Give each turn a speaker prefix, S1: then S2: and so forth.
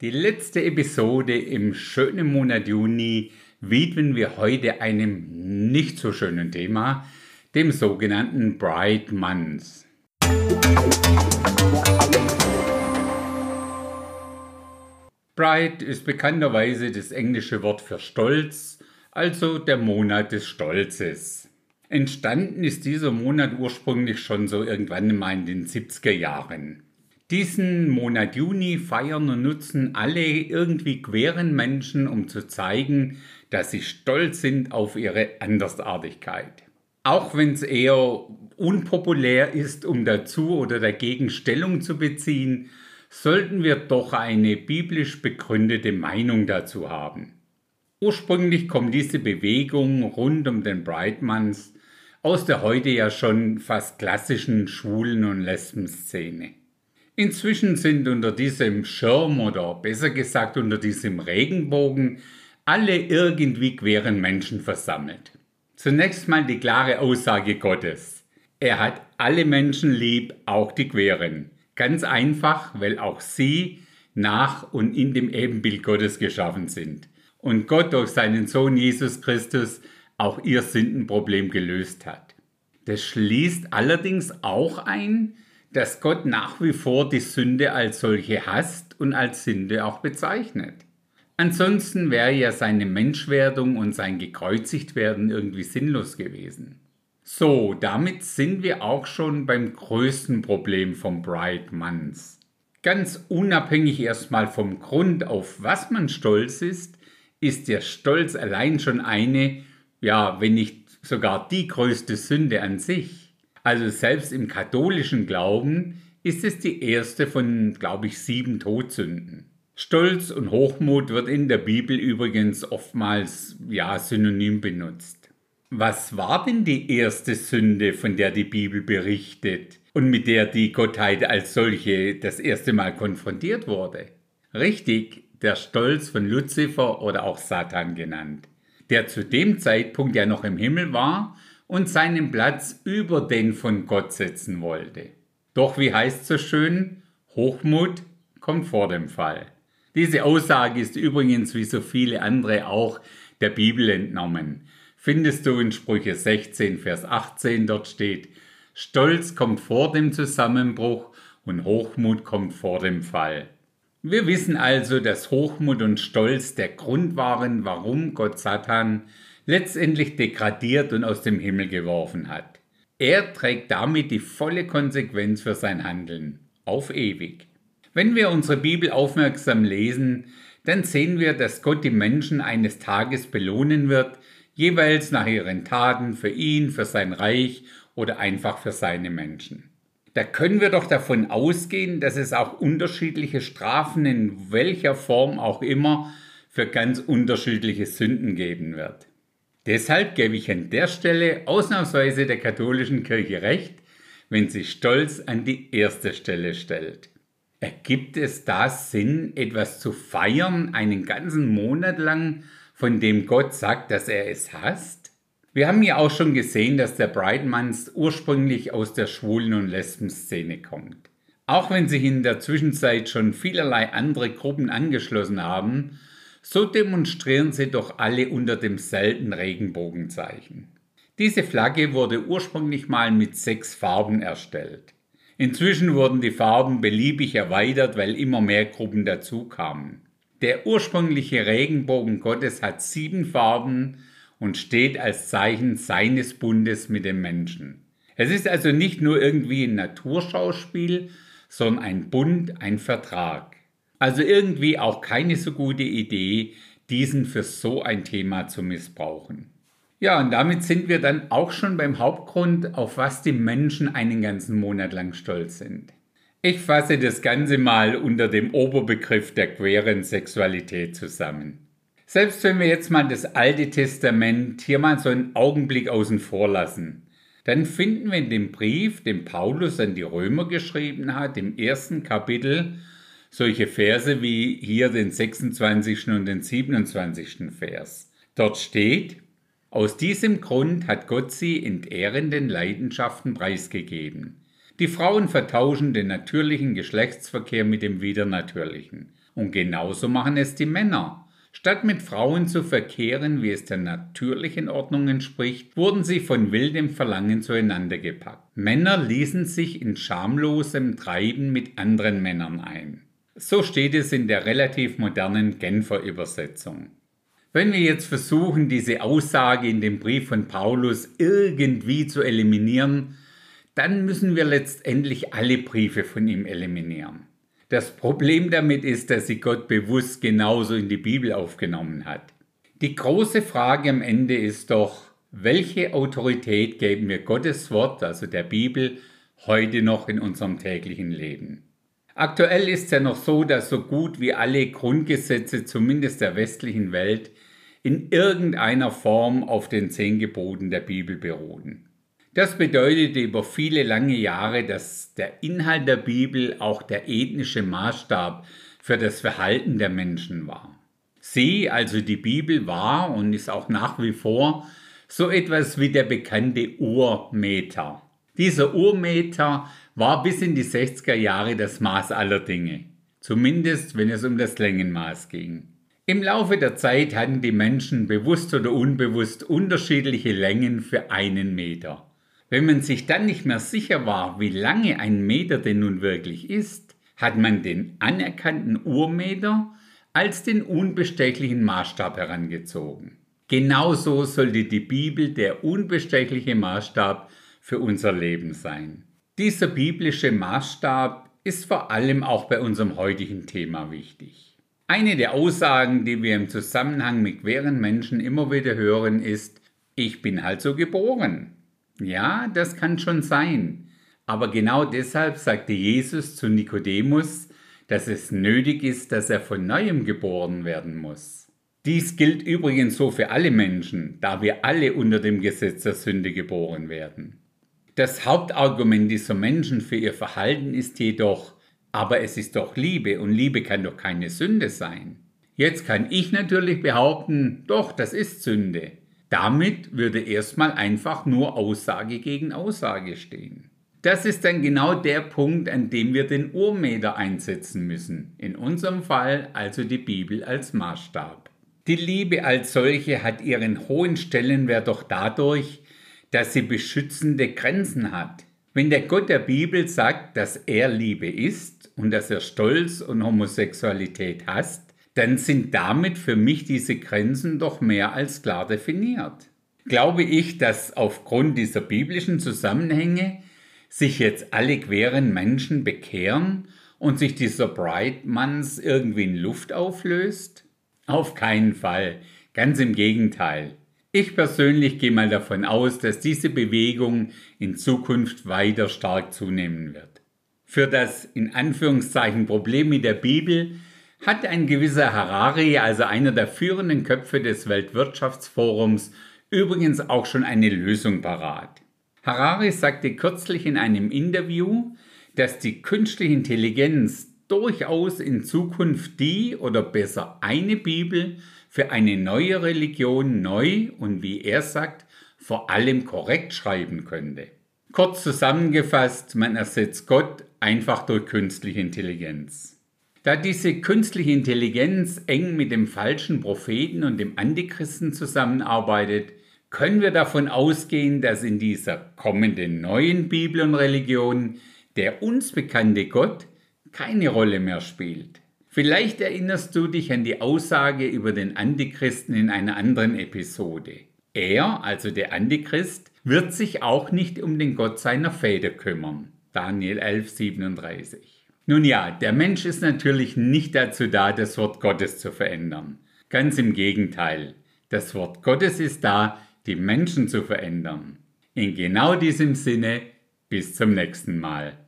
S1: Die letzte Episode im schönen Monat Juni widmen wir heute einem nicht so schönen Thema, dem sogenannten Bright Month. Bright ist bekannterweise das englische Wort für Stolz, also der Monat des Stolzes. Entstanden ist dieser Monat ursprünglich schon so irgendwann mal in den 70er Jahren. Diesen Monat Juni feiern und nutzen alle irgendwie queren Menschen, um zu zeigen, dass sie stolz sind auf ihre Andersartigkeit. Auch wenn es eher unpopulär ist, um dazu oder dagegen Stellung zu beziehen, sollten wir doch eine biblisch begründete Meinung dazu haben. Ursprünglich kommt diese Bewegung rund um den Brightmans aus der heute ja schon fast klassischen Schwulen- und Lesben-Szene. Inzwischen sind unter diesem Schirm oder besser gesagt unter diesem Regenbogen alle irgendwie queren Menschen versammelt. Zunächst mal die klare Aussage Gottes. Er hat alle Menschen lieb, auch die Queren. Ganz einfach, weil auch sie nach und in dem Ebenbild Gottes geschaffen sind. Und Gott durch seinen Sohn Jesus Christus auch ihr Sündenproblem gelöst hat. Das schließt allerdings auch ein, dass Gott nach wie vor die Sünde als solche hasst und als Sünde auch bezeichnet. Ansonsten wäre ja seine Menschwerdung und sein Gekreuzigtwerden irgendwie sinnlos gewesen. So, damit sind wir auch schon beim größten Problem vom Bright Months. Ganz unabhängig erstmal vom Grund, auf was man stolz ist, ist der Stolz allein schon eine, ja, wenn nicht sogar die größte Sünde an sich. Also selbst im katholischen Glauben ist es die erste von, glaube ich, sieben Todsünden. Stolz und Hochmut wird in der Bibel übrigens oftmals ja synonym benutzt. Was war denn die erste Sünde, von der die Bibel berichtet und mit der die Gottheit als solche das erste Mal konfrontiert wurde? Richtig, der Stolz von Luzifer oder auch Satan genannt, der zu dem Zeitpunkt ja noch im Himmel war und seinen Platz über den von Gott setzen wollte. Doch wie heißt so schön, Hochmut kommt vor dem Fall. Diese Aussage ist übrigens wie so viele andere auch der Bibel entnommen. Findest du in Sprüche 16, Vers 18, dort steht, Stolz kommt vor dem Zusammenbruch und Hochmut kommt vor dem Fall. Wir wissen also, dass Hochmut und Stolz der Grund waren, warum Gott Satan letztendlich degradiert und aus dem Himmel geworfen hat. Er trägt damit die volle Konsequenz für sein Handeln, auf ewig. Wenn wir unsere Bibel aufmerksam lesen, dann sehen wir, dass Gott die Menschen eines Tages belohnen wird, jeweils nach ihren Taten für ihn, für sein Reich oder einfach für seine Menschen. Da können wir doch davon ausgehen, dass es auch unterschiedliche Strafen in welcher Form auch immer für ganz unterschiedliche Sünden geben wird. Deshalb gebe ich an der Stelle ausnahmsweise der katholischen Kirche recht, wenn sie stolz an die erste Stelle stellt. Ergibt es da Sinn, etwas zu feiern, einen ganzen Monat lang, von dem Gott sagt, dass er es hasst? Wir haben ja auch schon gesehen, dass der Brightmans ursprünglich aus der Schwulen- und Lesben-Szene kommt. Auch wenn sich in der Zwischenzeit schon vielerlei andere Gruppen angeschlossen haben, so demonstrieren sie doch alle unter demselben Regenbogenzeichen. Diese Flagge wurde ursprünglich mal mit sechs Farben erstellt. Inzwischen wurden die Farben beliebig erweitert, weil immer mehr Gruppen dazukamen. Der ursprüngliche Regenbogen Gottes hat sieben Farben und steht als Zeichen seines Bundes mit dem Menschen. Es ist also nicht nur irgendwie ein Naturschauspiel, sondern ein Bund, ein Vertrag. Also irgendwie auch keine so gute Idee, diesen für so ein Thema zu missbrauchen. Ja, und damit sind wir dann auch schon beim Hauptgrund, auf was die Menschen einen ganzen Monat lang stolz sind. Ich fasse das Ganze mal unter dem Oberbegriff der queeren Sexualität zusammen. Selbst wenn wir jetzt mal das Alte Testament hier mal so einen Augenblick außen vor lassen, dann finden wir in dem Brief, den Paulus an die Römer geschrieben hat, im ersten Kapitel, solche Verse wie hier den 26. und den 27. Vers. Dort steht, aus diesem Grund hat Gott sie in ehrenden Leidenschaften preisgegeben. Die Frauen vertauschen den natürlichen Geschlechtsverkehr mit dem widernatürlichen. Und genauso machen es die Männer. Statt mit Frauen zu verkehren, wie es der natürlichen Ordnung entspricht, wurden sie von wildem Verlangen zueinander gepackt. Männer ließen sich in schamlosem Treiben mit anderen Männern ein. So steht es in der relativ modernen Genfer Übersetzung. Wenn wir jetzt versuchen, diese Aussage in dem Brief von Paulus irgendwie zu eliminieren, dann müssen wir letztendlich alle Briefe von ihm eliminieren. Das Problem damit ist, dass sie Gott bewusst genauso in die Bibel aufgenommen hat. Die große Frage am Ende ist doch, welche Autorität geben wir Gottes Wort, also der Bibel, heute noch in unserem täglichen Leben? Aktuell ist es ja noch so, dass so gut wie alle Grundgesetze, zumindest der westlichen Welt, in irgendeiner Form auf den zehn Geboten der Bibel beruhen. Das bedeutete über viele lange Jahre, dass der Inhalt der Bibel auch der ethnische Maßstab für das Verhalten der Menschen war. Sie, also die Bibel, war und ist auch nach wie vor so etwas wie der bekannte Urmeter. Dieser Urmeter war bis in die 60er Jahre das Maß aller Dinge, zumindest wenn es um das Längenmaß ging. Im Laufe der Zeit hatten die Menschen bewusst oder unbewusst unterschiedliche Längen für einen Meter. Wenn man sich dann nicht mehr sicher war, wie lange ein Meter denn nun wirklich ist, hat man den anerkannten Urmeter als den unbestechlichen Maßstab herangezogen. Genauso sollte die Bibel der unbestechliche Maßstab für unser Leben sein. Dieser biblische Maßstab ist vor allem auch bei unserem heutigen Thema wichtig. Eine der Aussagen, die wir im Zusammenhang mit queeren Menschen immer wieder hören, ist, ich bin halt so geboren. Ja, das kann schon sein. Aber genau deshalb sagte Jesus zu Nikodemus, dass es nötig ist, dass er von neuem geboren werden muss. Dies gilt übrigens so für alle Menschen, da wir alle unter dem Gesetz der Sünde geboren werden. Das Hauptargument dieser Menschen für ihr Verhalten ist jedoch, aber es ist doch Liebe und Liebe kann doch keine Sünde sein. Jetzt kann ich natürlich behaupten, doch, das ist Sünde. Damit würde erstmal einfach nur Aussage gegen Aussage stehen. Das ist dann genau der Punkt, an dem wir den Urmeter einsetzen müssen. In unserem Fall also die Bibel als Maßstab. Die Liebe als solche hat ihren hohen Stellenwert doch dadurch, dass sie beschützende Grenzen hat. Wenn der Gott der Bibel sagt, dass er Liebe ist und dass er Stolz und Homosexualität hasst, dann sind damit für mich diese Grenzen doch mehr als klar definiert. Glaube ich, dass aufgrund dieser biblischen Zusammenhänge sich jetzt alle queren Menschen bekehren und sich dieser Brightmans irgendwie in Luft auflöst? Auf keinen Fall, ganz im Gegenteil. Ich persönlich gehe mal davon aus, dass diese Bewegung in Zukunft weiter stark zunehmen wird. Für das in Anführungszeichen Problem mit der Bibel hat ein gewisser Harari, also einer der führenden Köpfe des Weltwirtschaftsforums, übrigens auch schon eine Lösung parat. Harari sagte kürzlich in einem Interview, dass die künstliche Intelligenz durchaus in Zukunft die oder besser eine Bibel für eine neue Religion neu und wie er sagt, vor allem korrekt schreiben könnte. Kurz zusammengefasst, man ersetzt Gott einfach durch künstliche Intelligenz. Da diese künstliche Intelligenz eng mit dem falschen Propheten und dem Antichristen zusammenarbeitet, können wir davon ausgehen, dass in dieser kommenden neuen Bibel und Religion der uns bekannte Gott keine Rolle mehr spielt. Vielleicht erinnerst du dich an die Aussage über den Antichristen in einer anderen Episode. Er, also der Antichrist, wird sich auch nicht um den Gott seiner Väter kümmern. Daniel 11, 37. Nun ja, der Mensch ist natürlich nicht dazu da, das Wort Gottes zu verändern. Ganz im Gegenteil. Das Wort Gottes ist da, die Menschen zu verändern. In genau diesem Sinne, bis zum nächsten Mal.